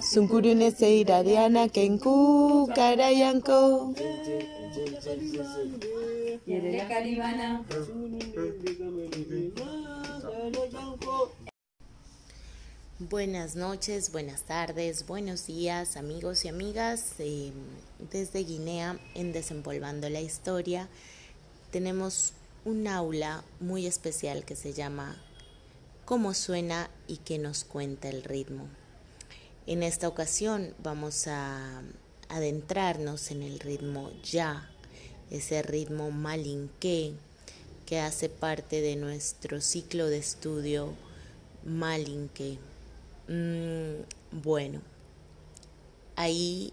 Sunkurune kenku karayanko. Buenas noches, buenas tardes, buenos días amigos y amigas. Eh, desde Guinea en Desempolvando la Historia tenemos un aula muy especial que se llama Cómo suena y qué nos cuenta el ritmo. En esta ocasión vamos a adentrarnos en el ritmo ya, ese ritmo malinqué que hace parte de nuestro ciclo de estudio malinqué. Mm, bueno, ahí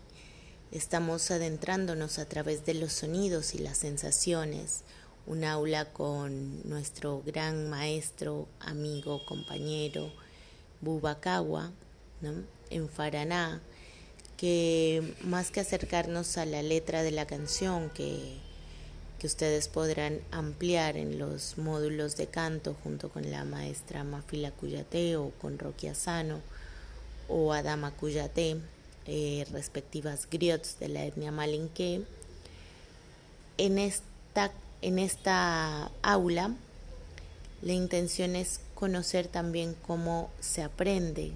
estamos adentrándonos a través de los sonidos y las sensaciones un aula con nuestro gran maestro, amigo, compañero, Bubakawa, en Faraná, que más que acercarnos a la letra de la canción que, que ustedes podrán ampliar en los módulos de canto junto con la maestra Mafila Cuyate o con Rocky Asano o Adama Cuyate, eh, respectivas griots de la etnia malinque, en esta en esta aula, la intención es conocer también cómo se aprende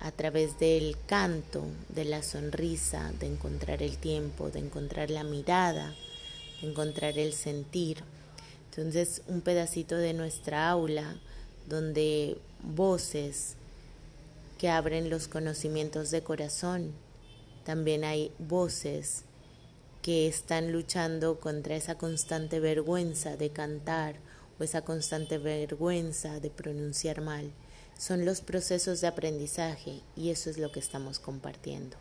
a través del canto, de la sonrisa, de encontrar el tiempo, de encontrar la mirada, de encontrar el sentir. Entonces, un pedacito de nuestra aula donde voces que abren los conocimientos de corazón, también hay voces que están luchando contra esa constante vergüenza de cantar o esa constante vergüenza de pronunciar mal. Son los procesos de aprendizaje y eso es lo que estamos compartiendo.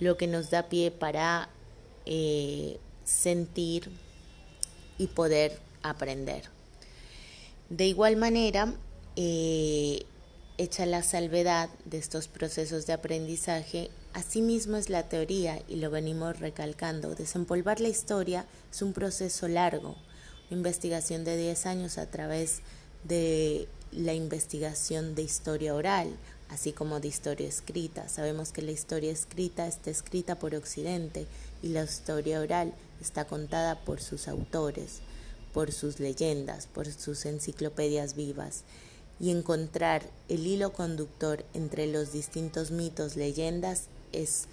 Lo que nos da pie para eh, sentir y poder aprender. De igual manera, eh, hecha la salvedad de estos procesos de aprendizaje, asimismo es la teoría y lo venimos recalcando. Desempolvar la historia es un proceso largo, una investigación de 10 años a través de la investigación de historia oral, así como de historia escrita. Sabemos que la historia escrita está escrita por Occidente y la historia oral está contada por sus autores, por sus leyendas, por sus enciclopedias vivas y encontrar el hilo conductor entre los distintos mitos, leyendas, es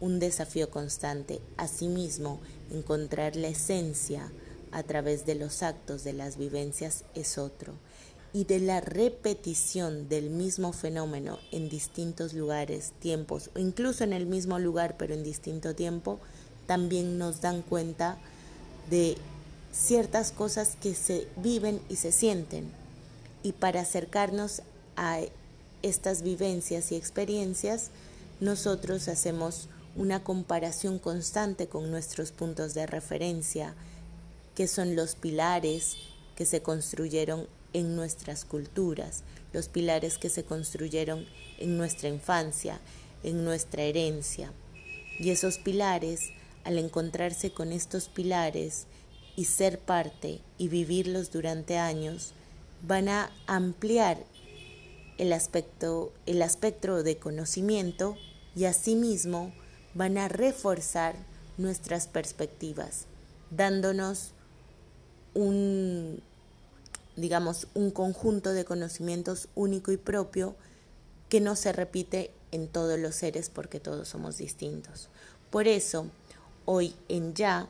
un desafío constante. Asimismo, encontrar la esencia a través de los actos, de las vivencias, es otro. Y de la repetición del mismo fenómeno en distintos lugares, tiempos, o incluso en el mismo lugar, pero en distinto tiempo, también nos dan cuenta de ciertas cosas que se viven y se sienten y para acercarnos a estas vivencias y experiencias, nosotros hacemos una comparación constante con nuestros puntos de referencia, que son los pilares que se construyeron en nuestras culturas, los pilares que se construyeron en nuestra infancia, en nuestra herencia. Y esos pilares, al encontrarse con estos pilares y ser parte y vivirlos durante años, van a ampliar el aspecto, el de conocimiento y asimismo van a reforzar nuestras perspectivas, dándonos un, digamos, un conjunto de conocimientos único y propio que no se repite en todos los seres porque todos somos distintos. Por eso, hoy en Ya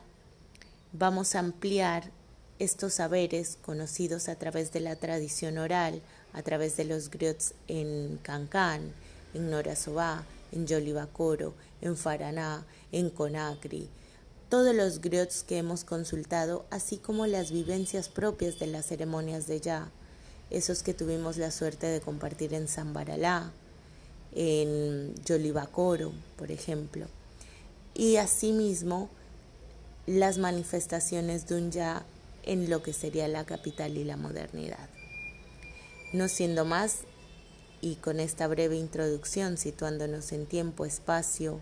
vamos a ampliar estos saberes conocidos a través de la tradición oral, a través de los griots en Cancán, en Norasobá, en Yolibacoro, en Faraná, en Conacri, todos los griots que hemos consultado, así como las vivencias propias de las ceremonias de Ya, esos que tuvimos la suerte de compartir en Zambaralá, en Yolibacoro, por ejemplo, y asimismo las manifestaciones de un Ya en lo que sería la capital y la modernidad. No siendo más, y con esta breve introducción, situándonos en tiempo, espacio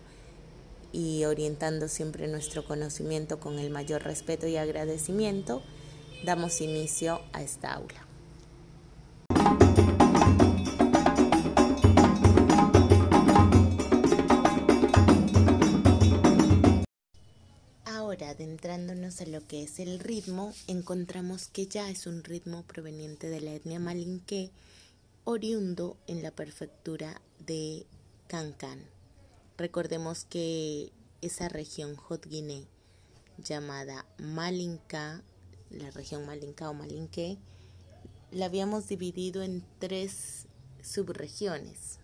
y orientando siempre nuestro conocimiento con el mayor respeto y agradecimiento, damos inicio a esta aula. Adentrándonos a lo que es el ritmo, encontramos que ya es un ritmo proveniente de la etnia malinque, oriundo en la prefectura de Cancan. Recordemos que esa región Hot llamada Malinca, la región Malinca o Malinque, la habíamos dividido en tres subregiones.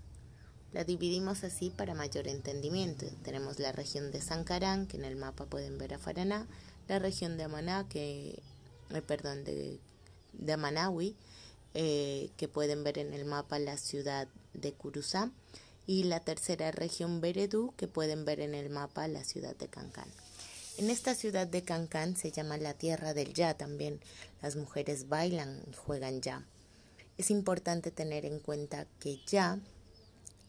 La dividimos así para mayor entendimiento. Tenemos la región de Sankarán, que en el mapa pueden ver a Faraná, la región de Amaná, que, eh, perdón, de, de Amanawi, eh, que pueden ver en el mapa la ciudad de Curuzá, y la tercera región Beredú, que pueden ver en el mapa la ciudad de Cancán. En esta ciudad de Cancán se llama la tierra del ya también. Las mujeres bailan y juegan ya. Es importante tener en cuenta que ya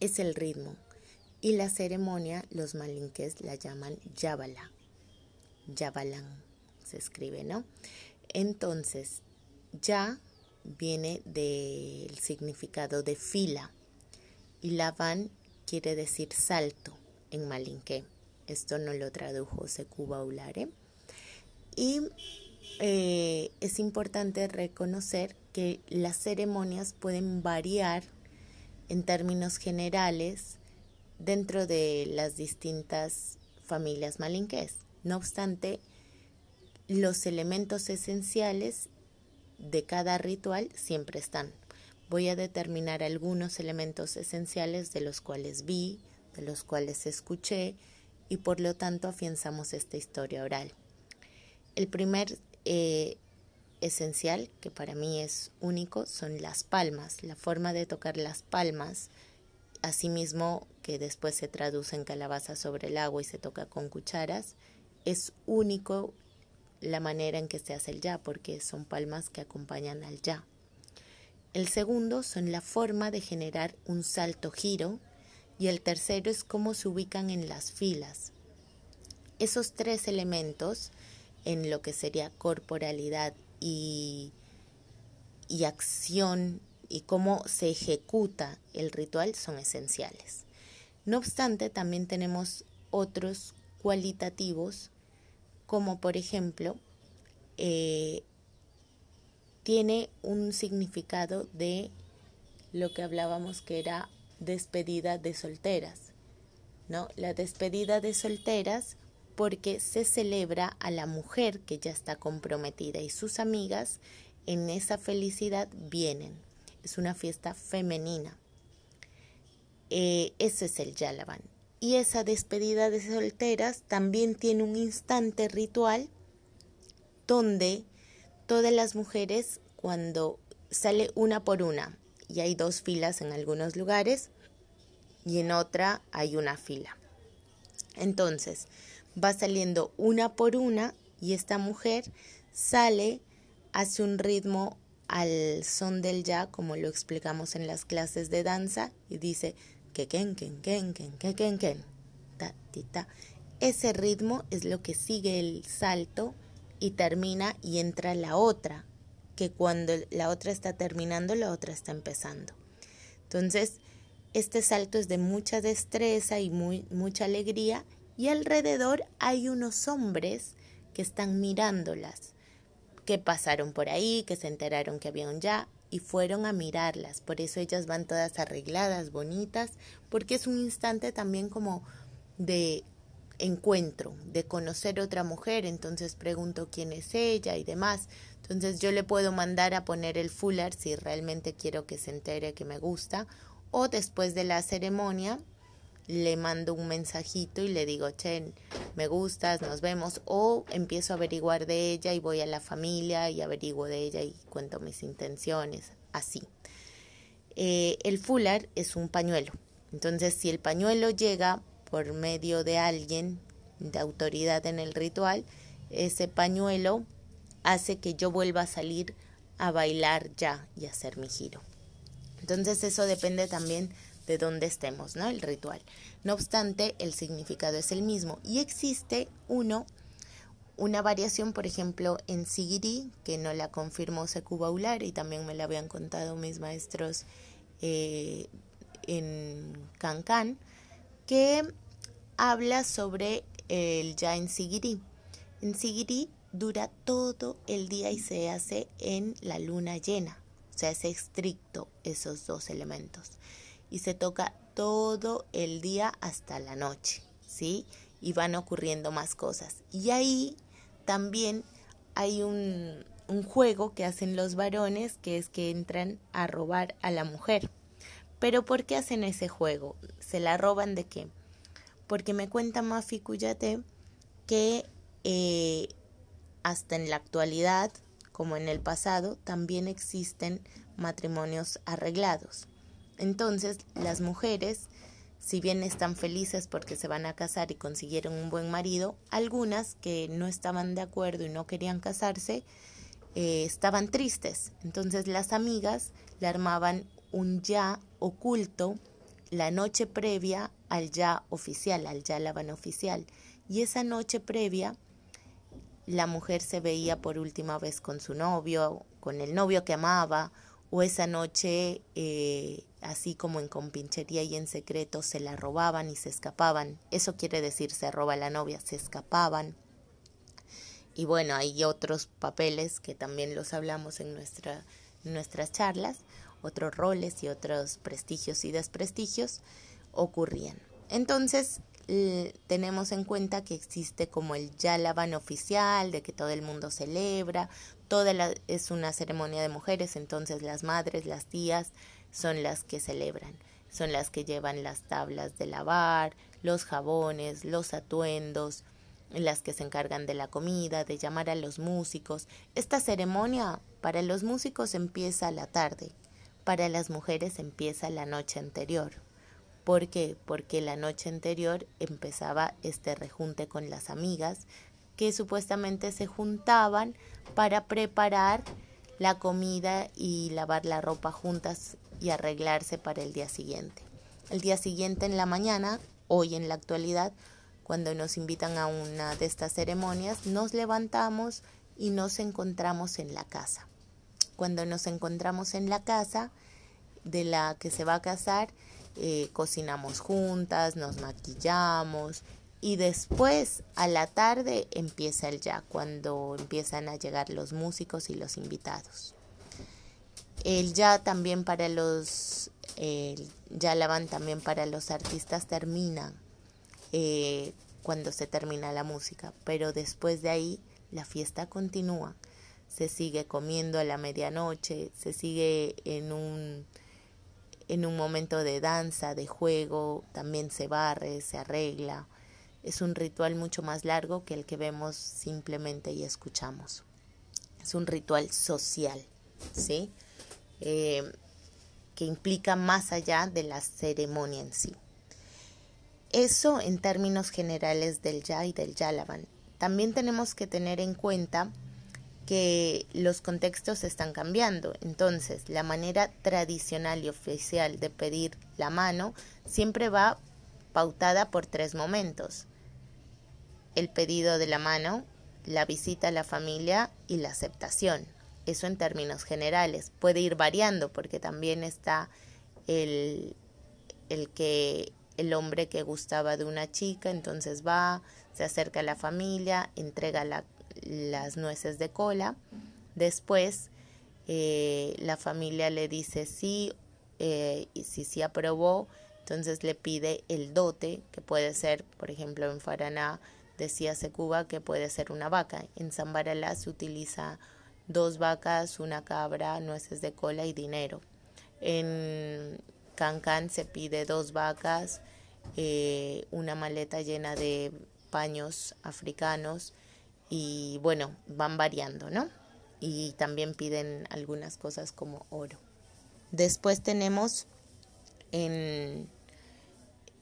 es el ritmo y la ceremonia los malinques la llaman yabala. Yabalán se escribe, ¿no? Entonces, ya viene del significado de fila y lavan quiere decir salto en malinque. Esto no lo tradujo Secuba Ulare. Y eh, es importante reconocer que las ceremonias pueden variar en términos generales dentro de las distintas familias malinqués. No obstante, los elementos esenciales de cada ritual siempre están. Voy a determinar algunos elementos esenciales de los cuales vi, de los cuales escuché y por lo tanto afianzamos esta historia oral. El primer eh, esencial, que para mí es único, son las palmas, la forma de tocar las palmas, asimismo que después se traduce en calabaza sobre el agua y se toca con cucharas, es único la manera en que se hace el ya, porque son palmas que acompañan al ya. El segundo son la forma de generar un salto giro y el tercero es cómo se ubican en las filas. Esos tres elementos en lo que sería corporalidad y, y acción y cómo se ejecuta el ritual son esenciales. No obstante, también tenemos otros cualitativos, como por ejemplo, eh, tiene un significado de lo que hablábamos que era despedida de solteras, ¿no? La despedida de solteras porque se celebra a la mujer que ya está comprometida y sus amigas en esa felicidad vienen. Es una fiesta femenina. Eh, ese es el Yalaban. Y esa despedida de solteras también tiene un instante ritual donde todas las mujeres, cuando sale una por una, y hay dos filas en algunos lugares, y en otra hay una fila. Entonces, va saliendo una por una y esta mujer sale, hace un ritmo al son del ya, como lo explicamos en las clases de danza, y dice que ken, ken, ken, ken, ken, ken, ken, ta, ta. Ese ritmo es lo que sigue el salto y termina y entra la otra, que cuando la otra está terminando, la otra está empezando. Entonces, este salto es de mucha destreza y muy, mucha alegría y alrededor hay unos hombres que están mirándolas, que pasaron por ahí, que se enteraron que había un ya y fueron a mirarlas. Por eso ellas van todas arregladas, bonitas, porque es un instante también como de encuentro, de conocer otra mujer, entonces pregunto quién es ella y demás. Entonces yo le puedo mandar a poner el fular si realmente quiero que se entere que me gusta o después de la ceremonia le mando un mensajito y le digo, Chen, me gustas, nos vemos, o empiezo a averiguar de ella y voy a la familia y averiguo de ella y cuento mis intenciones, así. Eh, el fular es un pañuelo, entonces si el pañuelo llega por medio de alguien de autoridad en el ritual, ese pañuelo hace que yo vuelva a salir a bailar ya y hacer mi giro. Entonces eso depende también de dónde estemos, ¿no? El ritual. No obstante, el significado es el mismo y existe uno, una variación, por ejemplo, en Sigiri, que no la confirmó Secubaular y también me la habían contado mis maestros eh, en Cancan, que habla sobre el ya en Sigiri. En Sigiri dura todo el día y se hace en la luna llena. O sea, es estricto esos dos elementos. Y se toca todo el día hasta la noche, ¿sí? Y van ocurriendo más cosas. Y ahí también hay un, juego que hacen los varones, que es que entran a robar a la mujer. Pero ¿por qué hacen ese juego? ¿Se la roban de qué? Porque me cuenta Mafi Cuyate que eh, hasta en la actualidad, como en el pasado, también existen matrimonios arreglados. Entonces, las mujeres, si bien están felices porque se van a casar y consiguieron un buen marido, algunas que no estaban de acuerdo y no querían casarse, eh, estaban tristes. Entonces las amigas le armaban un ya oculto la noche previa al ya oficial, al ya lavan oficial. Y esa noche previa la mujer se veía por última vez con su novio, con el novio que amaba, o esa noche, eh, así como en compinchería y en secreto, se la robaban y se escapaban. Eso quiere decir se roba la novia, se escapaban. Y bueno, hay otros papeles que también los hablamos en, nuestra, nuestras charlas, otros roles y otros prestigios y desprestigios ocurrían. Entonces, tenemos en cuenta que existe como el Yalaban oficial, de que todo el mundo celebra, toda la, es una ceremonia de mujeres, entonces las madres, las tías son las que celebran, son las que llevan las tablas de lavar, los jabones, los atuendos, las que se encargan de la comida, de llamar a los músicos. Esta ceremonia para los músicos empieza la tarde, para las mujeres empieza la noche anterior. ¿Por qué? Porque la noche anterior empezaba este rejunte con las amigas que supuestamente se juntaban para preparar la comida y lavar la ropa juntas y arreglarse para el día siguiente. El día siguiente en la mañana, hoy en la actualidad, cuando nos invitan a una de estas ceremonias, nos levantamos y nos encontramos en la casa. Cuando nos encontramos en la casa de la que se va a casar, eh, cocinamos juntas, nos maquillamos y después a la tarde empieza el ya, cuando empiezan a llegar los músicos y los invitados. El ya también para los, ya la van también para los artistas termina eh, cuando se termina la música, pero después de ahí la fiesta continúa. Se sigue comiendo a la medianoche, se sigue en un en un momento de danza, de juego, también se barre, se arregla. Es un ritual mucho más largo que el que vemos simplemente y escuchamos. Es un ritual social, ¿sí? Eh, que implica más allá de la ceremonia en sí. Eso en términos generales del ya y del yalaban. También tenemos que tener en cuenta que los contextos están cambiando. Entonces, la manera tradicional y oficial de pedir la mano siempre va pautada por tres momentos. El pedido de la mano, la visita a la familia y la aceptación. Eso en términos generales. Puede ir variando porque también está el, el que el hombre que gustaba de una chica, entonces va, se acerca a la familia, entrega la, las nueces de cola. Después eh, la familia le dice sí eh, y si sí aprobó, entonces le pide el dote, que puede ser, por ejemplo, en Faraná decía Secuba que puede ser una vaca. En Zambaralá se utiliza dos vacas, una cabra, nueces de cola y dinero. En Cancán se pide dos vacas, eh, una maleta llena de paños africanos y bueno, van variando, ¿no? Y también piden algunas cosas como oro. Después tenemos en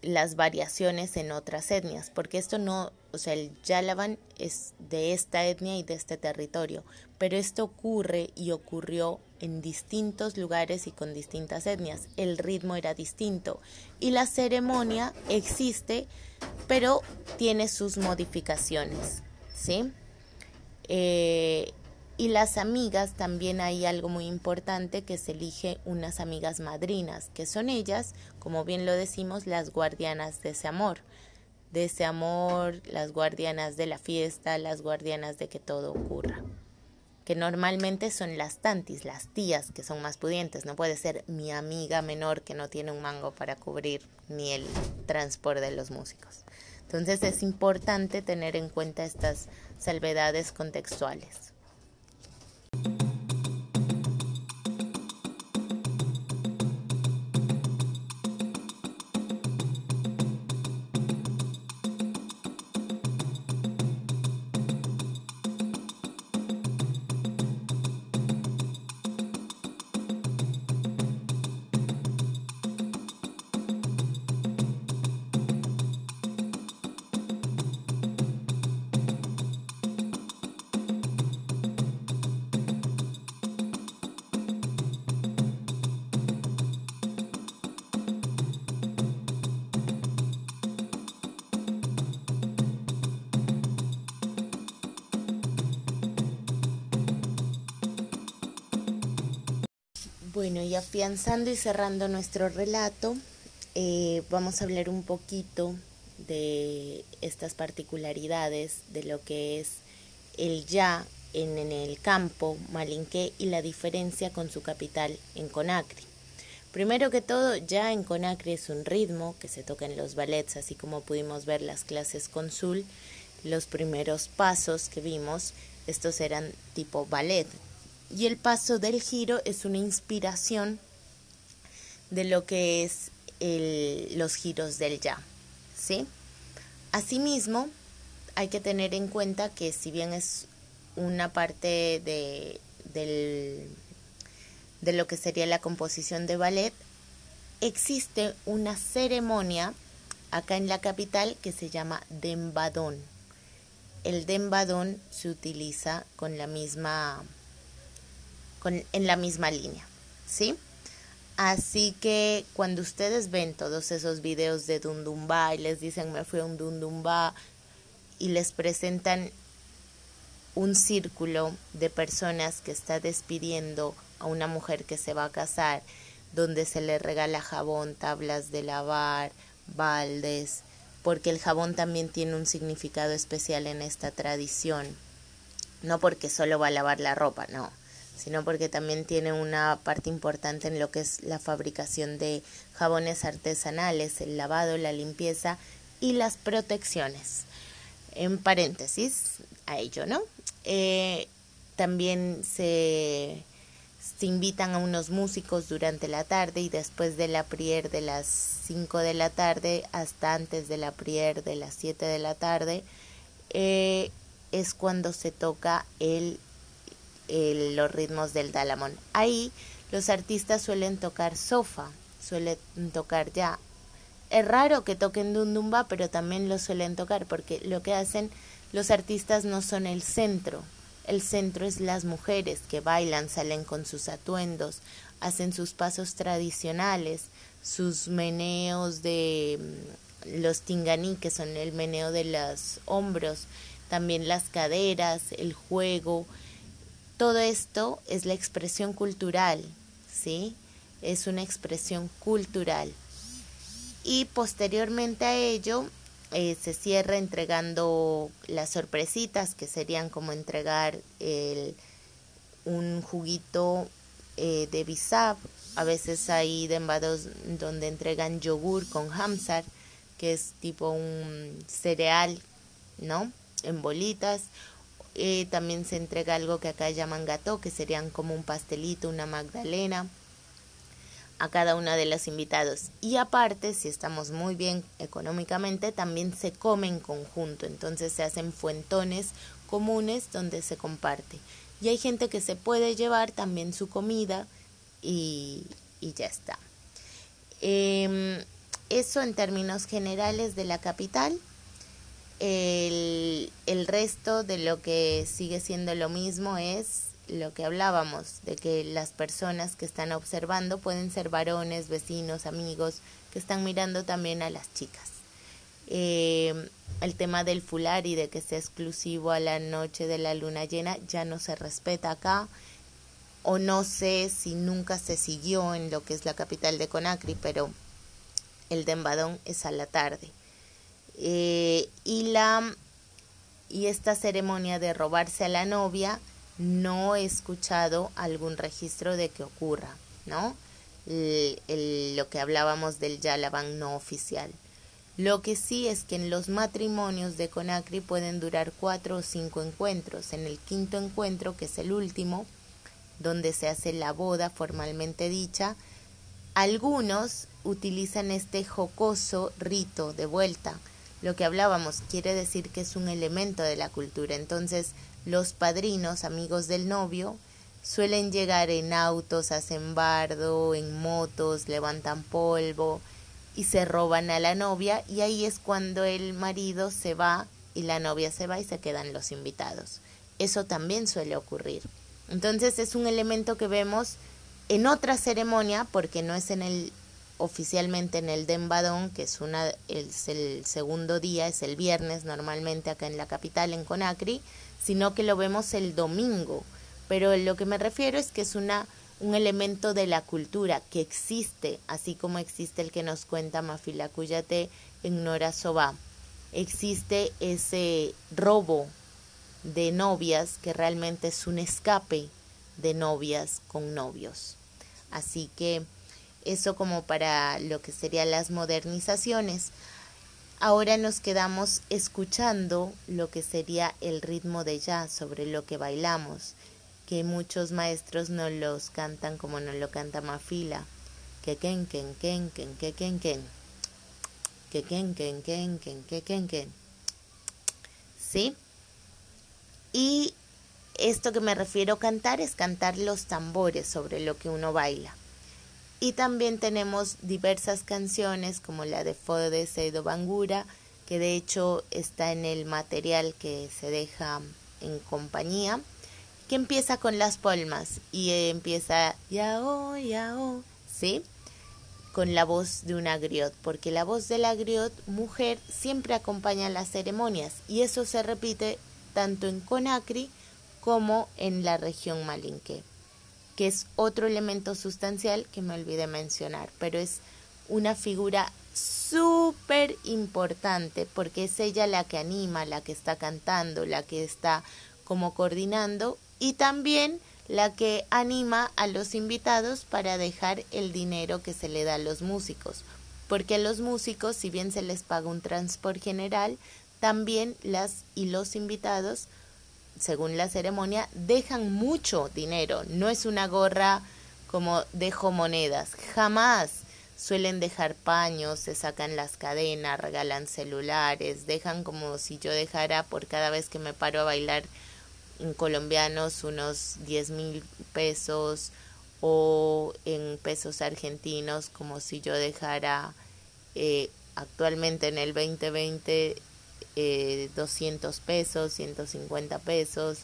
las variaciones en otras etnias, porque esto no, o sea, el Yalaban es de esta etnia y de este territorio, pero esto ocurre y ocurrió en distintos lugares y con distintas etnias. El ritmo era distinto y la ceremonia existe, pero tiene sus modificaciones, ¿sí? Eh, y las amigas, también hay algo muy importante que se elige unas amigas madrinas, que son ellas, como bien lo decimos, las guardianas de ese amor. de ese amor, las guardianas de la fiesta, las guardianas de que todo ocurra. Que normalmente son las tantis, las tías que son más pudientes. No puede ser mi amiga menor que no tiene un mango para cubrir ni el transporte de los músicos. Entonces es importante tener en cuenta estas salvedades contextuales. Bueno, y afianzando y cerrando nuestro relato, eh, vamos a hablar un poquito de estas particularidades de lo que es el ya en, el campo malinqué y la diferencia con su capital en Conakry. Primero que todo, ya en Conakry es un ritmo que se toca en los ballets, así como pudimos ver las clases con Sul, los primeros pasos que vimos, estos eran tipo ballet, y el paso del giro es una inspiración de lo que es los giros del ya, ¿sí? Asimismo, hay que tener en cuenta que si bien es una parte de, de lo que sería la composición de ballet, existe una ceremonia acá en la capital que se llama dembadón. El dembadón se utiliza con la misma en la misma línea, ¿sí? Así que cuando ustedes ven todos esos videos de Dundumba y les dicen me fui a un Dundumba y les presentan un círculo de personas que está despidiendo a una mujer que se va a casar, donde se le regala jabón, tablas de lavar, baldes, porque el jabón también tiene un significado especial en esta tradición. No porque solo va a lavar la ropa, no sino porque también tiene una parte importante en lo que es la fabricación de jabones artesanales, el lavado, la limpieza y las protecciones. En paréntesis a ello, ¿no? Eh, también se, invitan a unos músicos durante la tarde y después de la prier de las 5 de la tarde hasta antes de la prier de las 7 de la tarde eh, es cuando se toca el los ritmos del dalamón. Ahí los artistas suelen tocar sofa, suelen tocar ya. Es raro que toquen dundumba, pero también lo suelen tocar porque lo que hacen los artistas no son el centro. El centro es las mujeres que bailan, salen con sus atuendos, hacen sus pasos tradicionales, sus meneos de mm, los tinganí, que son el meneo de los hombros, también las caderas, el juego, todo esto es la expresión cultural, ¿sí? Es una expresión cultural. Y posteriormente a ello eh, se cierra entregando las sorpresitas, que serían como entregar un juguito eh, de bisab. A veces hay dembados donde entregan yogur con hamsar, que es tipo un cereal, ¿no? En bolitas eh, también se entrega algo que acá llaman gato, que serían como un pastelito, una magdalena a cada uno de los invitados. Y aparte, si estamos muy bien económicamente, también se come en conjunto. Entonces se hacen fuentones comunes donde se comparte. Y hay gente que se puede llevar también su comida y, y ya está. Em, eso en términos generales de la capital. El, resto de lo que sigue siendo lo mismo es lo que hablábamos, de que las personas que están observando pueden ser varones, vecinos, amigos, que están mirando también a las chicas. Eh, el tema del fular y de que sea exclusivo a la noche de la luna llena ya no se respeta acá, o no sé si nunca se siguió en lo que es la capital de Conakry, pero el de Embadón es a la tarde. Eh, y la y esta ceremonia de robarse a la novia no he escuchado algún registro de que ocurra, ¿no? lo que hablábamos del Yalaban no oficial. Lo que sí es que en los matrimonios de Conacri pueden durar cuatro o cinco encuentros. En el quinto encuentro, que es el último, donde se hace la boda formalmente dicha, algunos utilizan este jocoso rito de vuelta. Lo que hablábamos quiere decir que es un elemento de la cultura. Entonces, los padrinos, amigos del novio, suelen llegar en autos, hacen bardo, en motos, levantan polvo y se roban a la novia y ahí es cuando el marido se va y la novia se va y se quedan los invitados. Eso también suele ocurrir. Entonces es un elemento que vemos en otra ceremonia porque no es en el oficialmente en el Dembadón, que es una es el segundo día, es el viernes normalmente acá en la capital en Conakry, sino que lo vemos el domingo. Pero lo que me refiero es que es una un elemento de la cultura que existe, así como existe el que nos cuenta Mafila Cuyate en Nora Soba. Existe ese robo de novias que realmente es un escape de novias con novios. Así que eso como para lo que serían las modernizaciones. Ahora nos quedamos escuchando lo que sería el ritmo de jazz sobre lo que bailamos, que muchos maestros no los cantan como no lo canta Mafila. Que ken ken ken ken que ken ken. Que ken ken ken ken que ken ken. ¿Sí? Y esto que me refiero a cantar es cantar los tambores sobre lo que uno baila. Y también tenemos diversas canciones como la de Fode Seido Bangura, que de hecho está en el material que se deja en compañía, que empieza con las palmas y empieza yao, yao, ¿sí? Con la voz de una griot, porque la voz de la griot mujer siempre acompaña las ceremonias y eso se repite tanto en Conakry como en la región Malinque que es otro elemento sustancial que me olvidé mencionar, pero es una figura súper importante porque es ella la que anima, la que está cantando, la que está como coordinando y también la que anima a los invitados para dejar el dinero que se le da a los músicos. Porque a los músicos, si bien se les paga un transporte general, también las y los invitados según la ceremonia, dejan mucho dinero. No es una gorra como dejo monedas. Jamás suelen dejar paños, se sacan las cadenas, regalan celulares, dejan como si yo dejara por cada vez que me paro a bailar en colombianos unos 10 mil pesos o en pesos argentinos como si yo dejara eh, actualmente en el 2020 eh, 200 pesos, 150 pesos,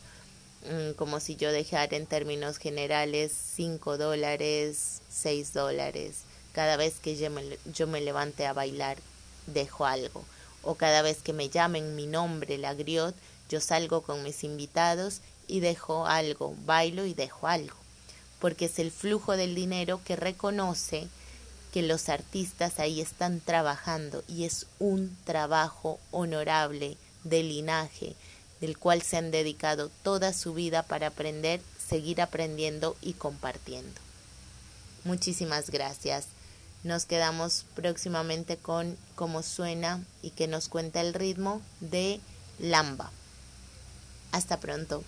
mm, como si yo dejara en términos generales 5 dólares, 6 dólares. Cada vez que yo me, yo me levante a bailar, dejo algo. O cada vez que me llamen mi nombre, la griot, yo salgo con mis invitados y dejo algo, bailo y dejo algo. Porque es el flujo del dinero que reconoce que los artistas ahí están trabajando y es un trabajo honorable de linaje del cual se han dedicado toda su vida para aprender, seguir aprendiendo y compartiendo. Muchísimas gracias. Nos quedamos próximamente con cómo suena y que nos cuenta el ritmo de Lamba. Hasta pronto.